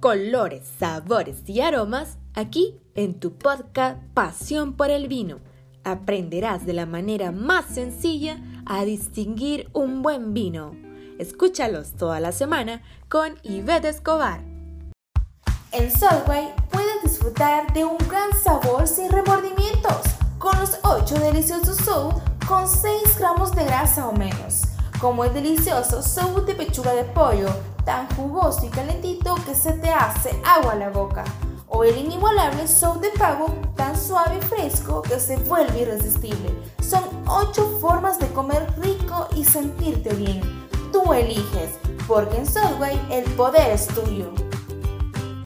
colores, sabores y aromas aquí en tu podcast Pasión por el Vino. Aprenderás de la manera más sencilla a distinguir un buen vino. Escúchalos toda la semana con Ivette Escobar. En Subway puedes disfrutar de un gran sabor sin remordimientos, con los 8 deliciosos sous con 6 gramos de grasa o menos, como el delicioso sous de pechuga de pollo, tan jugoso y calentito que se te hace agua a la boca, o el inigualable sous de pavo, tan suave y fresco que se vuelve irresistible. Son 8 formas de comer rico y sentirte bien. Tú eliges, porque en Subway el poder es tuyo.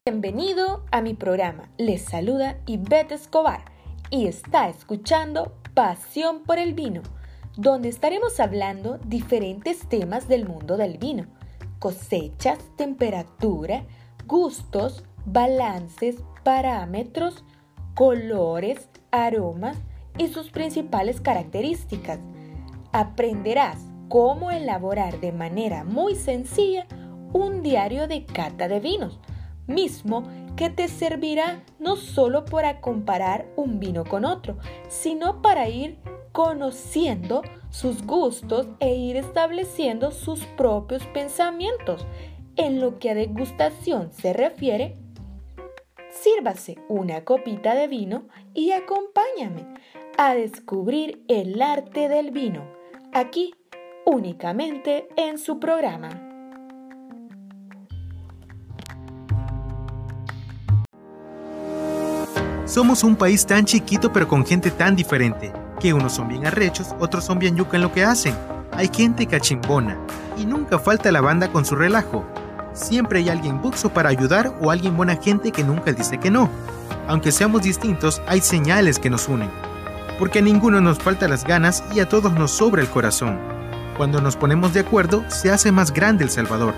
Bienvenido a mi programa. Les saluda Ivette Escobar y está escuchando Pasión por el Vino, donde estaremos hablando diferentes temas del mundo del vino, cosechas, temperatura, gustos, balances, parámetros, colores, aromas y sus principales características. Aprenderás cómo elaborar de manera muy sencilla un diario de cata de vinos mismo que te servirá no solo para comparar un vino con otro, sino para ir conociendo sus gustos e ir estableciendo sus propios pensamientos. En lo que a degustación se refiere, sírvase una copita de vino y acompáñame a descubrir el arte del vino, aquí únicamente en su programa. Somos un país tan chiquito pero con gente tan diferente, que unos son bien arrechos, otros son bien yuca en lo que hacen. Hay gente cachimbona y nunca falta la banda con su relajo. Siempre hay alguien buxo para ayudar o alguien buena gente que nunca dice que no. Aunque seamos distintos, hay señales que nos unen. Porque a ninguno nos falta las ganas y a todos nos sobra el corazón. Cuando nos ponemos de acuerdo, se hace más grande El Salvador.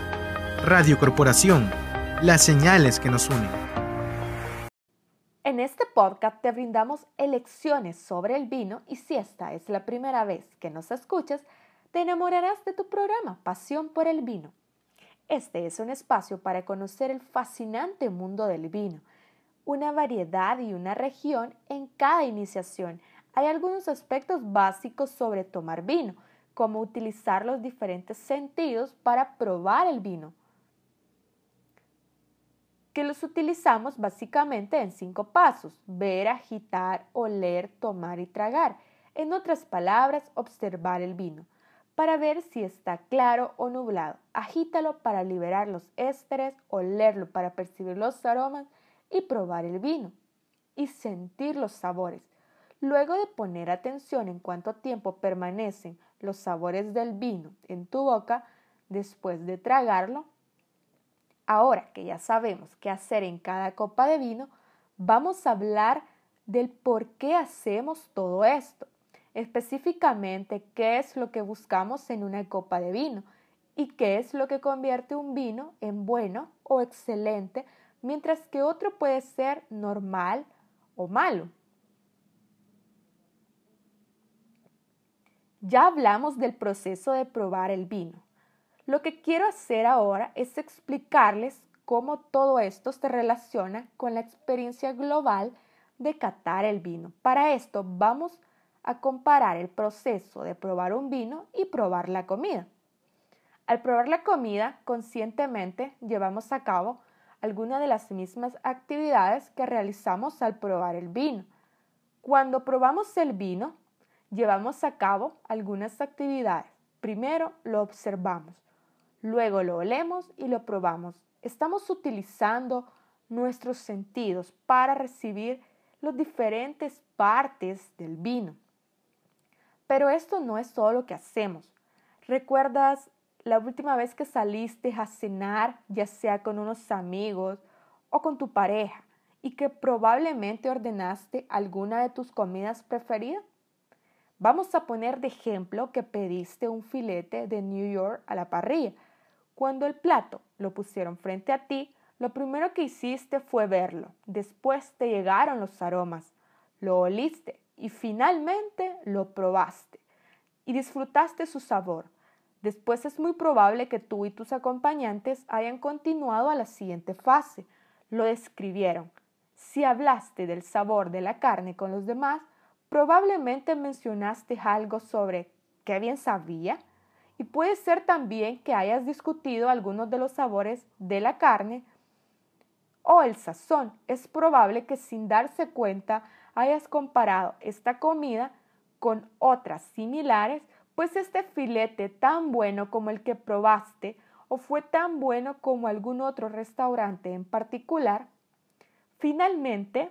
Radio Corporación, las señales que nos unen. En este podcast te brindamos elecciones sobre el vino y si esta es la primera vez que nos escuchas, te enamorarás de tu programa Pasión por el Vino. Este es un espacio para conocer el fascinante mundo del vino, una variedad y una región en cada iniciación. Hay algunos aspectos básicos sobre tomar vino, como utilizar los diferentes sentidos para probar el vino que los utilizamos básicamente en cinco pasos, ver, agitar, oler, tomar y tragar. En otras palabras, observar el vino. Para ver si está claro o nublado, agítalo para liberar los ésteres, olerlo para percibir los aromas y probar el vino y sentir los sabores. Luego de poner atención en cuánto tiempo permanecen los sabores del vino en tu boca, después de tragarlo, Ahora que ya sabemos qué hacer en cada copa de vino, vamos a hablar del por qué hacemos todo esto. Específicamente, qué es lo que buscamos en una copa de vino y qué es lo que convierte un vino en bueno o excelente, mientras que otro puede ser normal o malo. Ya hablamos del proceso de probar el vino. Lo que quiero hacer ahora es explicarles cómo todo esto se relaciona con la experiencia global de catar el vino. Para esto vamos a comparar el proceso de probar un vino y probar la comida. Al probar la comida, conscientemente llevamos a cabo algunas de las mismas actividades que realizamos al probar el vino. Cuando probamos el vino, llevamos a cabo algunas actividades. Primero lo observamos. Luego lo olemos y lo probamos. Estamos utilizando nuestros sentidos para recibir las diferentes partes del vino. Pero esto no es todo lo que hacemos. ¿Recuerdas la última vez que saliste a cenar, ya sea con unos amigos o con tu pareja, y que probablemente ordenaste alguna de tus comidas preferidas? Vamos a poner de ejemplo que pediste un filete de New York a la parrilla cuando el plato lo pusieron frente a ti, lo primero que hiciste fue verlo. Después te llegaron los aromas, lo oliste y finalmente lo probaste y disfrutaste su sabor. Después es muy probable que tú y tus acompañantes hayan continuado a la siguiente fase. Lo describieron. Si hablaste del sabor de la carne con los demás, probablemente mencionaste algo sobre qué bien sabía y puede ser también que hayas discutido algunos de los sabores de la carne o el sazón. Es probable que sin darse cuenta hayas comparado esta comida con otras similares, pues este filete tan bueno como el que probaste o fue tan bueno como algún otro restaurante en particular, finalmente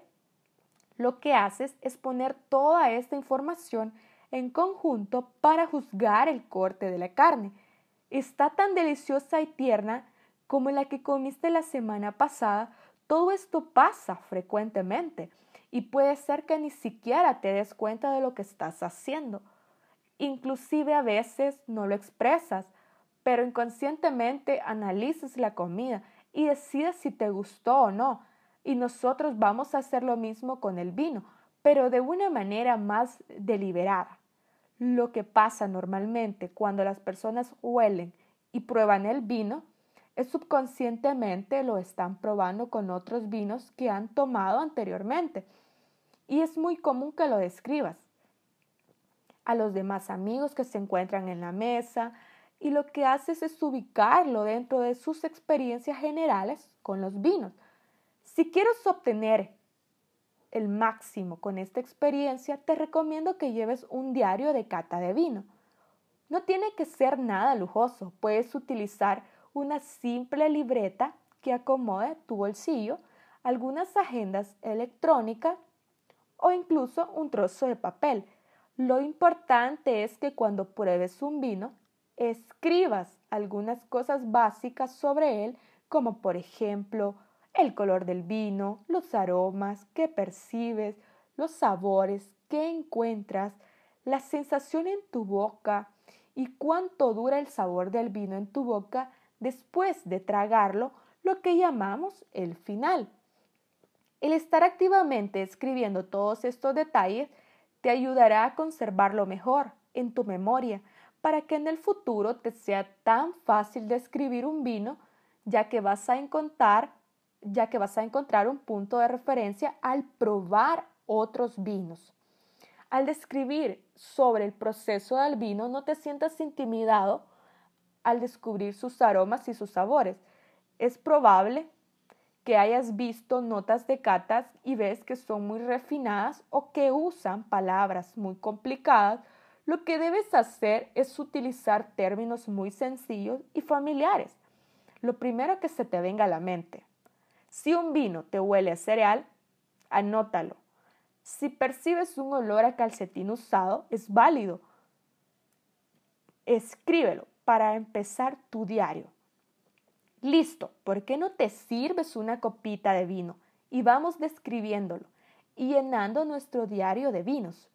lo que haces es poner toda esta información en conjunto para juzgar el corte de la carne. Está tan deliciosa y tierna como la que comiste la semana pasada. Todo esto pasa frecuentemente y puede ser que ni siquiera te des cuenta de lo que estás haciendo. Inclusive a veces no lo expresas, pero inconscientemente analizas la comida y decides si te gustó o no. Y nosotros vamos a hacer lo mismo con el vino, pero de una manera más deliberada. Lo que pasa normalmente cuando las personas huelen y prueban el vino es subconscientemente lo están probando con otros vinos que han tomado anteriormente. Y es muy común que lo describas a los demás amigos que se encuentran en la mesa y lo que haces es ubicarlo dentro de sus experiencias generales con los vinos. Si quieres obtener el máximo con esta experiencia, te recomiendo que lleves un diario de cata de vino. No tiene que ser nada lujoso, puedes utilizar una simple libreta que acomode tu bolsillo, algunas agendas electrónicas o incluso un trozo de papel. Lo importante es que cuando pruebes un vino, escribas algunas cosas básicas sobre él, como por ejemplo el color del vino, los aromas que percibes, los sabores que encuentras, la sensación en tu boca y cuánto dura el sabor del vino en tu boca después de tragarlo, lo que llamamos el final. El estar activamente escribiendo todos estos detalles te ayudará a conservarlo mejor en tu memoria para que en el futuro te sea tan fácil describir un vino, ya que vas a encontrar ya que vas a encontrar un punto de referencia al probar otros vinos. Al describir sobre el proceso del vino, no te sientas intimidado al descubrir sus aromas y sus sabores. Es probable que hayas visto notas de catas y ves que son muy refinadas o que usan palabras muy complicadas, lo que debes hacer es utilizar términos muy sencillos y familiares. Lo primero que se te venga a la mente. Si un vino te huele a cereal, anótalo. Si percibes un olor a calcetín usado, es válido. Escríbelo para empezar tu diario. Listo, ¿por qué no te sirves una copita de vino? Y vamos describiéndolo y llenando nuestro diario de vinos.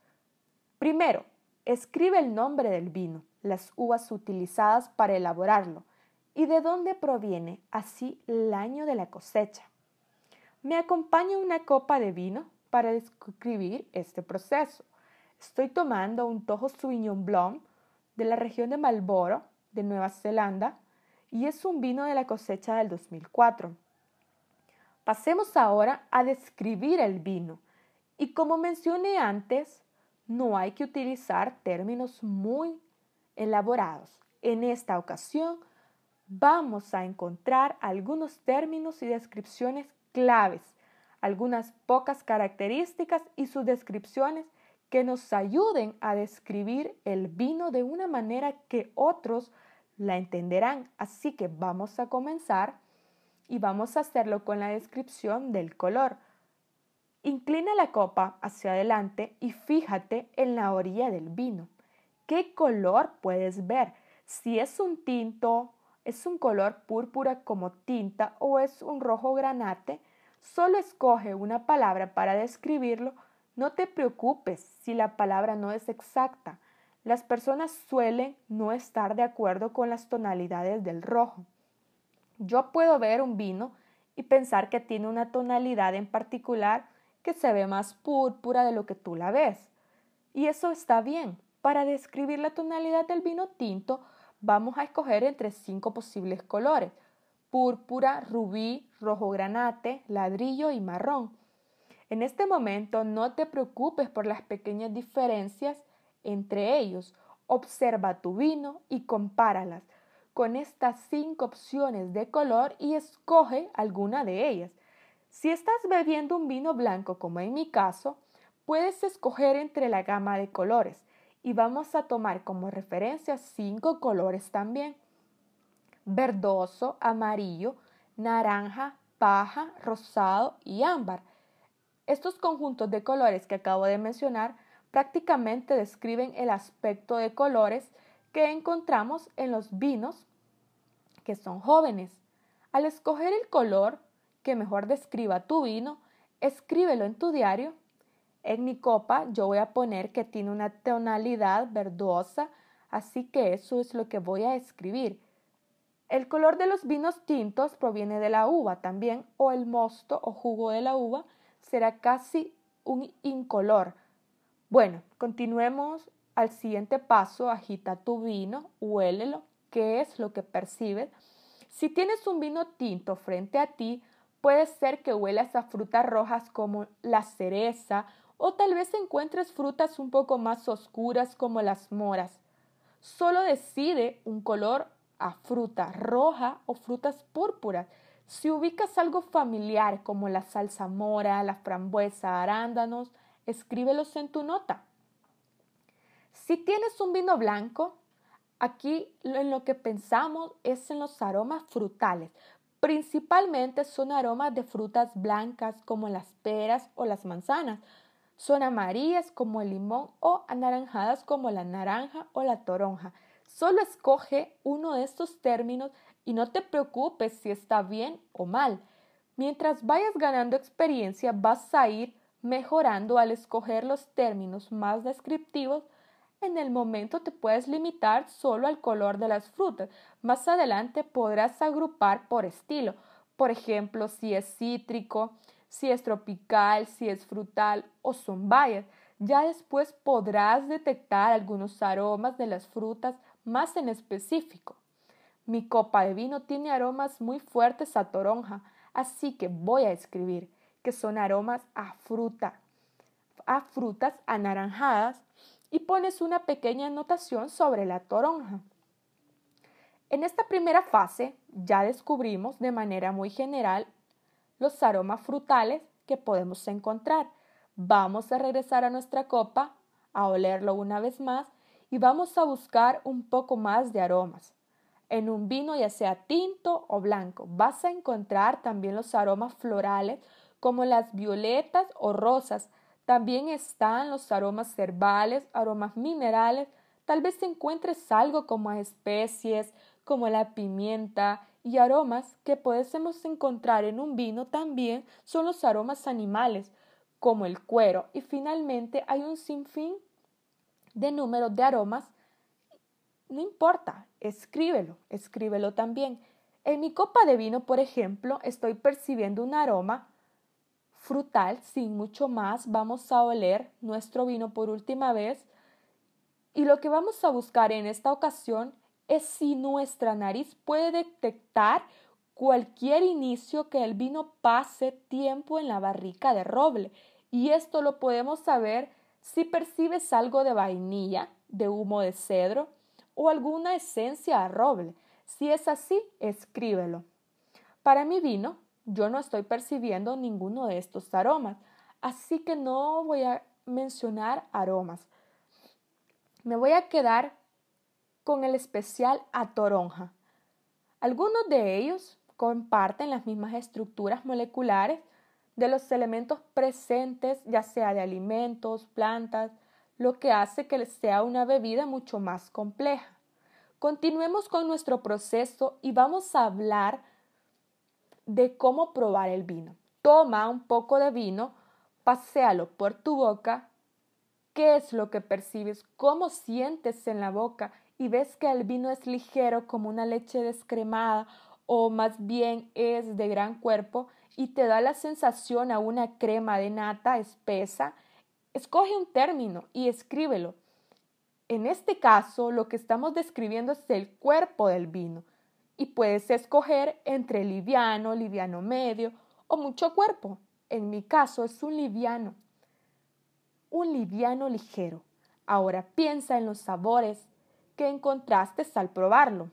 Primero, escribe el nombre del vino, las uvas utilizadas para elaborarlo y de dónde proviene, así el año de la cosecha. Me acompaña una copa de vino para describir este proceso. Estoy tomando un Toho Sauvignon Blanc de la región de Marlborough, de Nueva Zelanda, y es un vino de la cosecha del 2004. Pasemos ahora a describir el vino. Y como mencioné antes, no hay que utilizar términos muy elaborados. En esta ocasión vamos a encontrar algunos términos y descripciones claves, algunas pocas características y sus descripciones que nos ayuden a describir el vino de una manera que otros la entenderán. Así que vamos a comenzar y vamos a hacerlo con la descripción del color. Inclina la copa hacia adelante y fíjate en la orilla del vino. ¿Qué color puedes ver? Si es un tinto, es un color púrpura como tinta o es un rojo granate, solo escoge una palabra para describirlo. No te preocupes si la palabra no es exacta. Las personas suelen no estar de acuerdo con las tonalidades del rojo. Yo puedo ver un vino y pensar que tiene una tonalidad en particular que se ve más púrpura de lo que tú la ves. Y eso está bien. Para describir la tonalidad del vino tinto, vamos a escoger entre cinco posibles colores, púrpura, rubí, rojo granate, ladrillo y marrón. En este momento no te preocupes por las pequeñas diferencias entre ellos. Observa tu vino y compáralas con estas cinco opciones de color y escoge alguna de ellas. Si estás bebiendo un vino blanco, como en mi caso, puedes escoger entre la gama de colores y vamos a tomar como referencia cinco colores también. Verdoso, amarillo, naranja, paja, rosado y ámbar. Estos conjuntos de colores que acabo de mencionar prácticamente describen el aspecto de colores que encontramos en los vinos que son jóvenes. Al escoger el color que mejor describa tu vino, escríbelo en tu diario. En mi copa yo voy a poner que tiene una tonalidad verdosa, así que eso es lo que voy a escribir. El color de los vinos tintos proviene de la uva también, o el mosto o jugo de la uva será casi un incolor. Bueno, continuemos al siguiente paso. Agita tu vino, huélelo, qué es lo que percibes. Si tienes un vino tinto frente a ti, puede ser que huelas a frutas rojas como la cereza o tal vez encuentres frutas un poco más oscuras como las moras. Solo decide un color a fruta roja o frutas púrpuras. Si ubicas algo familiar como la salsa mora, la frambuesa, arándanos, escríbelos en tu nota. Si tienes un vino blanco, aquí en lo que pensamos es en los aromas frutales. Principalmente son aromas de frutas blancas como las peras o las manzanas. Son amarillas como el limón o anaranjadas como la naranja o la toronja. Solo escoge uno de estos términos y no te preocupes si está bien o mal. Mientras vayas ganando experiencia vas a ir mejorando al escoger los términos más descriptivos en el momento te puedes limitar solo al color de las frutas. Más adelante podrás agrupar por estilo. Por ejemplo, si es cítrico, si es tropical, si es frutal o son bayas. Ya después podrás detectar algunos aromas de las frutas más en específico. Mi copa de vino tiene aromas muy fuertes a toronja, así que voy a escribir que son aromas a fruta, a frutas anaranjadas y pones una pequeña anotación sobre la toronja. En esta primera fase ya descubrimos de manera muy general los aromas frutales que podemos encontrar. Vamos a regresar a nuestra copa, a olerlo una vez más y vamos a buscar un poco más de aromas. En un vino ya sea tinto o blanco vas a encontrar también los aromas florales como las violetas o rosas, también están los aromas herbales, aromas minerales. Tal vez encuentres algo como especies, como la pimienta y aromas que podemos encontrar en un vino también son los aromas animales, como el cuero. Y finalmente hay un sinfín de números de aromas. No importa, escríbelo, escríbelo también. En mi copa de vino, por ejemplo, estoy percibiendo un aroma frutal, sin mucho más, vamos a oler nuestro vino por última vez y lo que vamos a buscar en esta ocasión es si nuestra nariz puede detectar cualquier inicio que el vino pase tiempo en la barrica de roble. Y esto lo podemos saber si percibes algo de vainilla, de humo de cedro o alguna esencia a roble. Si es así, escríbelo. Para mi vino, yo no estoy percibiendo ninguno de estos aromas, así que no voy a mencionar aromas. Me voy a quedar con el especial a toronja. Algunos de ellos comparten las mismas estructuras moleculares de los elementos presentes, ya sea de alimentos, plantas, lo que hace que sea una bebida mucho más compleja. Continuemos con nuestro proceso y vamos a hablar de cómo probar el vino. Toma un poco de vino, paséalo por tu boca. ¿Qué es lo que percibes? ¿Cómo sientes en la boca? Y ves que el vino es ligero como una leche descremada o más bien es de gran cuerpo y te da la sensación a una crema de nata espesa. Escoge un término y escríbelo. En este caso, lo que estamos describiendo es el cuerpo del vino y puedes escoger entre liviano, liviano medio o mucho cuerpo. En mi caso es un liviano, un liviano ligero. Ahora piensa en los sabores que encontraste al probarlo.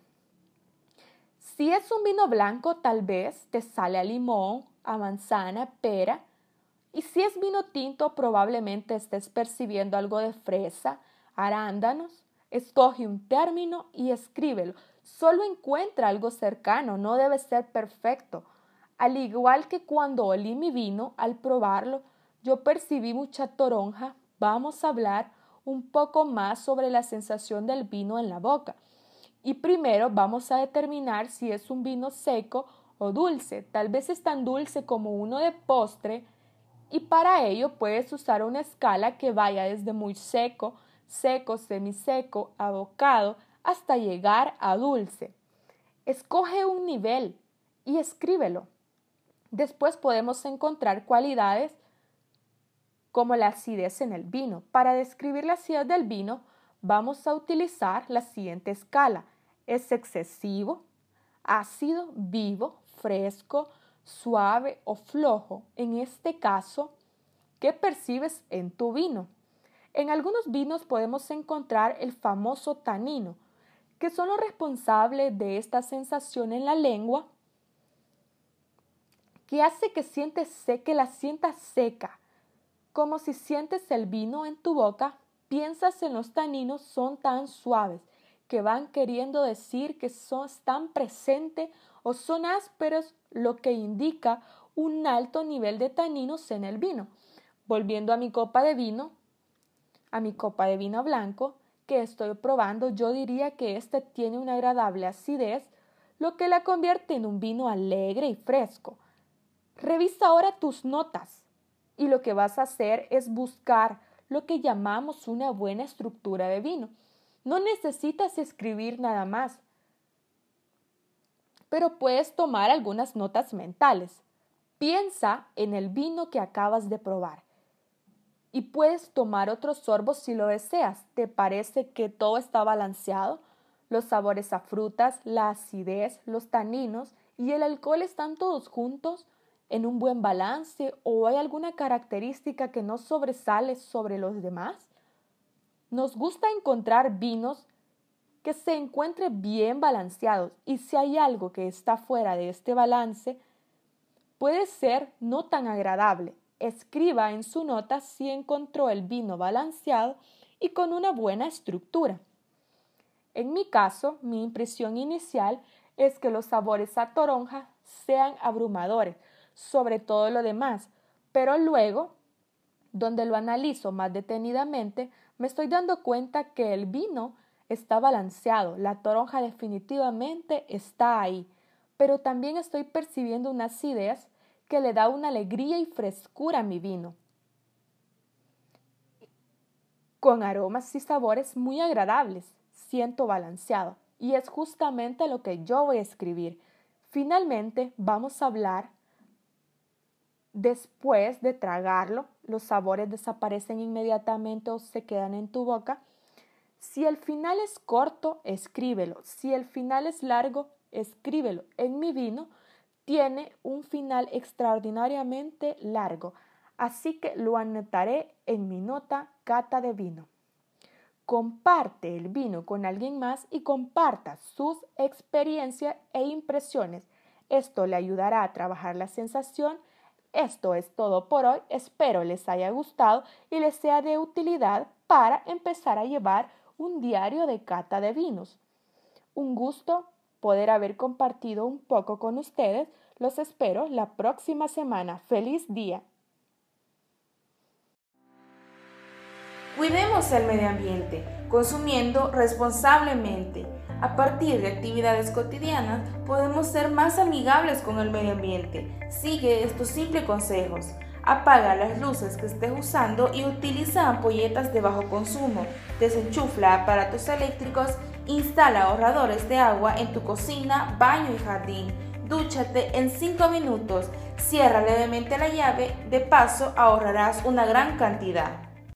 Si es un vino blanco, tal vez te sale a limón, a manzana, pera. Y si es vino tinto, probablemente estés percibiendo algo de fresa, arándanos. Escoge un término y escríbelo. Solo encuentra algo cercano, no debe ser perfecto. Al igual que cuando olí mi vino, al probarlo, yo percibí mucha toronja. Vamos a hablar un poco más sobre la sensación del vino en la boca. Y primero vamos a determinar si es un vino seco o dulce. Tal vez es tan dulce como uno de postre y para ello puedes usar una escala que vaya desde muy seco, seco, semiseco, abocado, hasta llegar a dulce. Escoge un nivel y escríbelo. Después podemos encontrar cualidades como la acidez en el vino. Para describir la acidez del vino, vamos a utilizar la siguiente escala. Es excesivo, ácido, vivo, fresco, suave o flojo. En este caso, ¿qué percibes en tu vino? En algunos vinos podemos encontrar el famoso tanino, que son los responsables de esta sensación en la lengua que hace que sientes que la sientas seca, como si sientes el vino en tu boca, piensas en los taninos son tan suaves que van queriendo decir que son tan presentes o son ásperos, lo que indica un alto nivel de taninos en el vino. Volviendo a mi copa de vino, a mi copa de vino blanco que estoy probando, yo diría que este tiene una agradable acidez, lo que la convierte en un vino alegre y fresco. Revisa ahora tus notas y lo que vas a hacer es buscar lo que llamamos una buena estructura de vino. No necesitas escribir nada más, pero puedes tomar algunas notas mentales. Piensa en el vino que acabas de probar y puedes tomar otros sorbos si lo deseas. ¿Te parece que todo está balanceado? Los sabores a frutas, la acidez, los taninos y el alcohol están todos juntos en un buen balance o hay alguna característica que no sobresale sobre los demás? Nos gusta encontrar vinos que se encuentren bien balanceados y si hay algo que está fuera de este balance, puede ser no tan agradable. Escriba en su nota si encontró el vino balanceado y con una buena estructura. En mi caso, mi impresión inicial es que los sabores a toronja sean abrumadores, sobre todo lo demás, pero luego, donde lo analizo más detenidamente, me estoy dando cuenta que el vino está balanceado, la toronja definitivamente está ahí, pero también estoy percibiendo una acidez que le da una alegría y frescura a mi vino, con aromas y sabores muy agradables, siento balanceado, y es justamente lo que yo voy a escribir. Finalmente, vamos a hablar Después de tragarlo, los sabores desaparecen inmediatamente o se quedan en tu boca. Si el final es corto, escríbelo. Si el final es largo, escríbelo. En mi vino tiene un final extraordinariamente largo, así que lo anotaré en mi nota cata de vino. Comparte el vino con alguien más y comparta sus experiencias e impresiones. Esto le ayudará a trabajar la sensación esto es todo por hoy, espero les haya gustado y les sea de utilidad para empezar a llevar un diario de cata de vinos. Un gusto poder haber compartido un poco con ustedes. Los espero la próxima semana. Feliz día. Cuidemos el medio ambiente, consumiendo responsablemente. A partir de actividades cotidianas podemos ser más amigables con el medio ambiente. Sigue estos simples consejos. Apaga las luces que estés usando y utiliza ampolletas de bajo consumo. Desenchufla aparatos eléctricos. Instala ahorradores de agua en tu cocina, baño y jardín. Dúchate en 5 minutos. Cierra levemente la llave. De paso ahorrarás una gran cantidad.